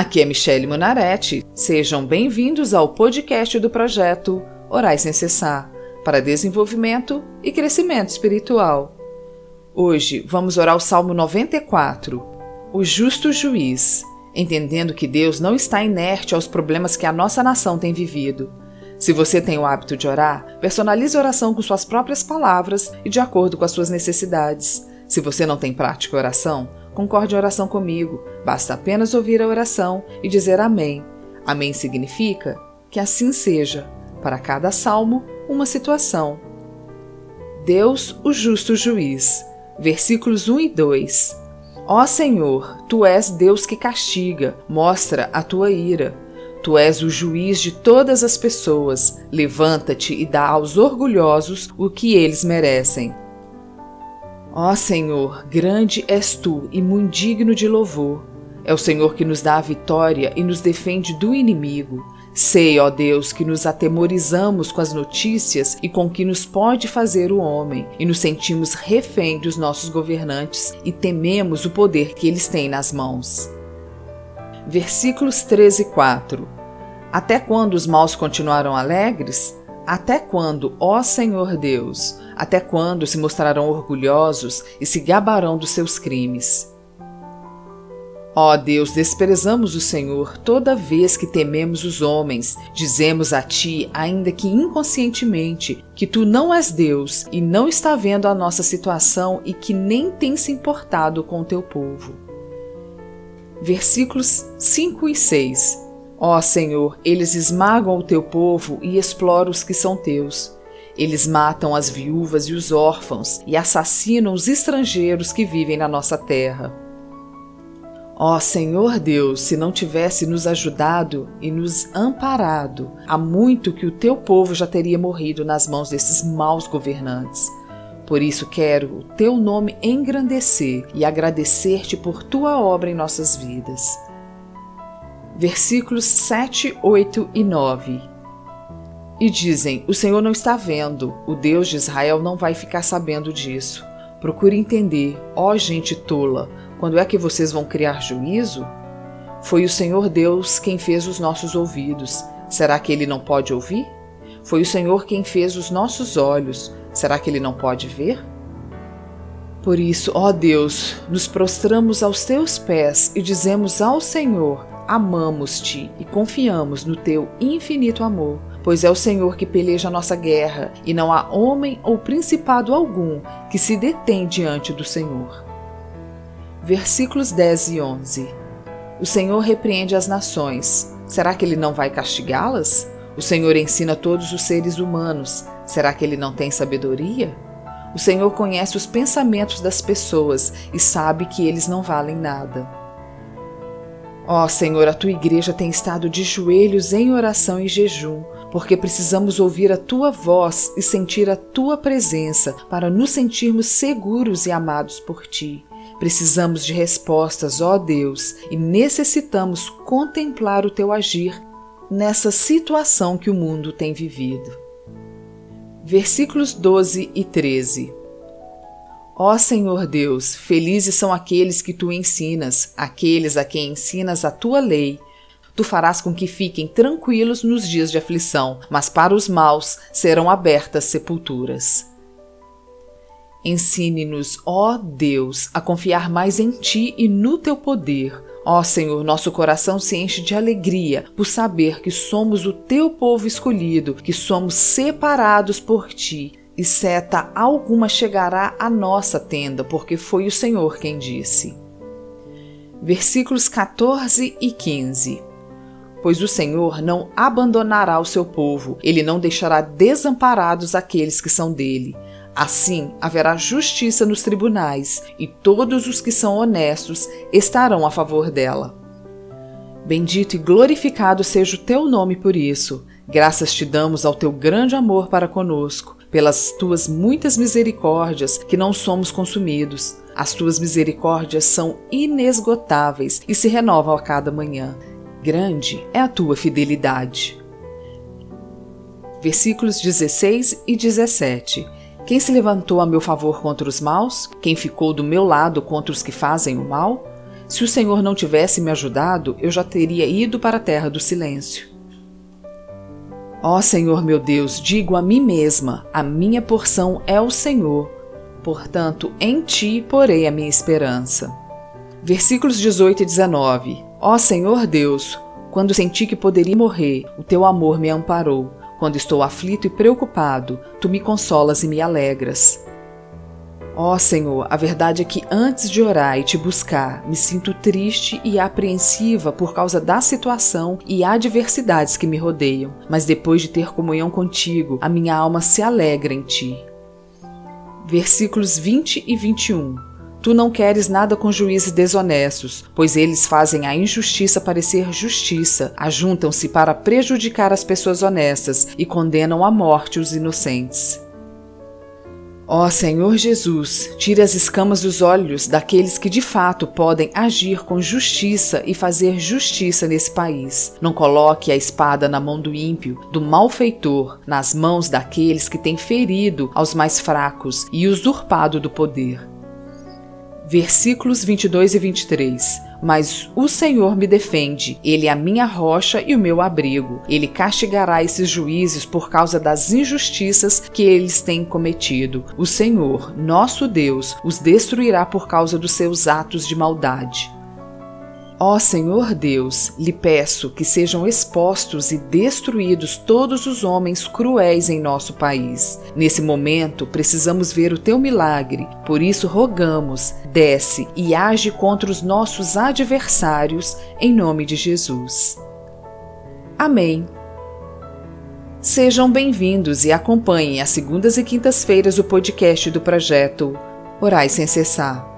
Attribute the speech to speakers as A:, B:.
A: Aqui é Michele Munarete. Sejam bem-vindos ao podcast do projeto Orai Sem Cessar para desenvolvimento e crescimento espiritual. Hoje vamos orar o Salmo 94, o justo juiz, entendendo que Deus não está inerte aos problemas que a nossa nação tem vivido. Se você tem o hábito de orar, personalize a oração com suas próprias palavras e de acordo com as suas necessidades. Se você não tem prática oração, concorde em oração comigo. Basta apenas ouvir a oração e dizer Amém. Amém significa que assim seja. Para cada salmo, uma situação. Deus, o justo juiz. Versículos 1 e 2. Ó Senhor, tu és Deus que castiga, mostra a tua ira. Tu és o juiz de todas as pessoas. Levanta-te e dá aos orgulhosos o que eles merecem. Ó Senhor, grande és tu e muito digno de louvor. É o Senhor que nos dá a vitória e nos defende do inimigo. Sei, ó Deus, que nos atemorizamos com as notícias e com o que nos pode fazer o homem, e nos sentimos refém dos nossos governantes e tememos o poder que eles têm nas mãos. Versículos 13 e 4 Até quando os maus continuarão alegres? Até quando, ó Senhor Deus? Até quando se mostrarão orgulhosos e se gabarão dos seus crimes? Ó Deus, desprezamos o Senhor toda vez que tememos os homens. Dizemos a Ti, ainda que inconscientemente, que Tu não és Deus e não está vendo a nossa situação e que nem tem se importado com o Teu povo. Versículos 5 e 6 Ó Senhor, eles esmagam o teu povo e exploram os que são teus. Eles matam as viúvas e os órfãos e assassinam os estrangeiros que vivem na nossa terra. Ó Senhor Deus, se não tivesse nos ajudado e nos amparado, há muito que o teu povo já teria morrido nas mãos desses maus governantes. Por isso quero o teu nome engrandecer e agradecer-te por tua obra em nossas vidas versículos 7, 8 e 9. E dizem: O Senhor não está vendo, o Deus de Israel não vai ficar sabendo disso. Procure entender, ó gente tola, quando é que vocês vão criar juízo? Foi o Senhor Deus quem fez os nossos ouvidos. Será que ele não pode ouvir? Foi o Senhor quem fez os nossos olhos. Será que ele não pode ver? Por isso, ó Deus, nos prostramos aos teus pés e dizemos ao Senhor: amamos-te e confiamos no teu infinito amor, pois é o Senhor que peleja a nossa guerra, e não há homem ou principado algum que se detém diante do Senhor. Versículos 10 e 11 O Senhor repreende as nações. Será que ele não vai castigá-las? O Senhor ensina todos os seres humanos. Será que ele não tem sabedoria? O Senhor conhece os pensamentos das pessoas e sabe que eles não valem nada. Ó oh, Senhor, a tua igreja tem estado de joelhos em oração e jejum, porque precisamos ouvir a tua voz e sentir a tua presença para nos sentirmos seguros e amados por ti. Precisamos de respostas, ó Deus, e necessitamos contemplar o teu agir nessa situação que o mundo tem vivido. Versículos 12 e 13 Ó Senhor Deus, felizes são aqueles que tu ensinas, aqueles a quem ensinas a tua lei. Tu farás com que fiquem tranquilos nos dias de aflição, mas para os maus serão abertas sepulturas. Ensine-nos, ó Deus, a confiar mais em ti e no teu poder. Ó Senhor, nosso coração se enche de alegria por saber que somos o teu povo escolhido, que somos separados por ti e seta alguma chegará à nossa tenda, porque foi o Senhor quem disse. Versículos 14 e 15. Pois o Senhor não abandonará o seu povo, ele não deixará desamparados aqueles que são dele. Assim haverá justiça nos tribunais, e todos os que são honestos estarão a favor dela. Bendito e glorificado seja o teu nome por isso. Graças te damos ao teu grande amor para conosco pelas tuas muitas misericórdias que não somos consumidos. As tuas misericórdias são inesgotáveis e se renovam a cada manhã. Grande é a tua fidelidade. Versículos 16 e 17. Quem se levantou a meu favor contra os maus? Quem ficou do meu lado contra os que fazem o mal? Se o Senhor não tivesse me ajudado, eu já teria ido para a terra do silêncio. Ó Senhor meu Deus, digo a mim mesma: a minha porção é o Senhor, portanto, em ti porei a minha esperança. Versículos 18 e 19. Ó Senhor Deus, quando senti que poderia morrer, o teu amor me amparou. Quando estou aflito e preocupado, tu me consolas e me alegras. Ó oh, Senhor, a verdade é que antes de orar e te buscar, me sinto triste e apreensiva por causa da situação e adversidades que me rodeiam, mas depois de ter comunhão contigo, a minha alma se alegra em ti. Versículos 20 e 21 Tu não queres nada com juízes desonestos, pois eles fazem a injustiça parecer justiça, ajuntam-se para prejudicar as pessoas honestas e condenam à morte os inocentes. Ó Senhor Jesus, tire as escamas dos olhos daqueles que de fato podem agir com justiça e fazer justiça nesse país. Não coloque a espada na mão do ímpio, do malfeitor, nas mãos daqueles que têm ferido aos mais fracos e usurpado do poder. Versículos 22 e 23 mas o Senhor me defende, Ele é a minha rocha e o meu abrigo. Ele castigará esses juízes por causa das injustiças que eles têm cometido. O Senhor, nosso Deus, os destruirá por causa dos seus atos de maldade. Ó Senhor Deus, lhe peço que sejam expostos e destruídos todos os homens cruéis em nosso país. Nesse momento, precisamos ver o teu milagre, por isso rogamos, desce e age contra os nossos adversários, em nome de Jesus. Amém. Sejam bem-vindos e acompanhem às segundas e quintas-feiras o podcast do projeto Orais Sem Cessar.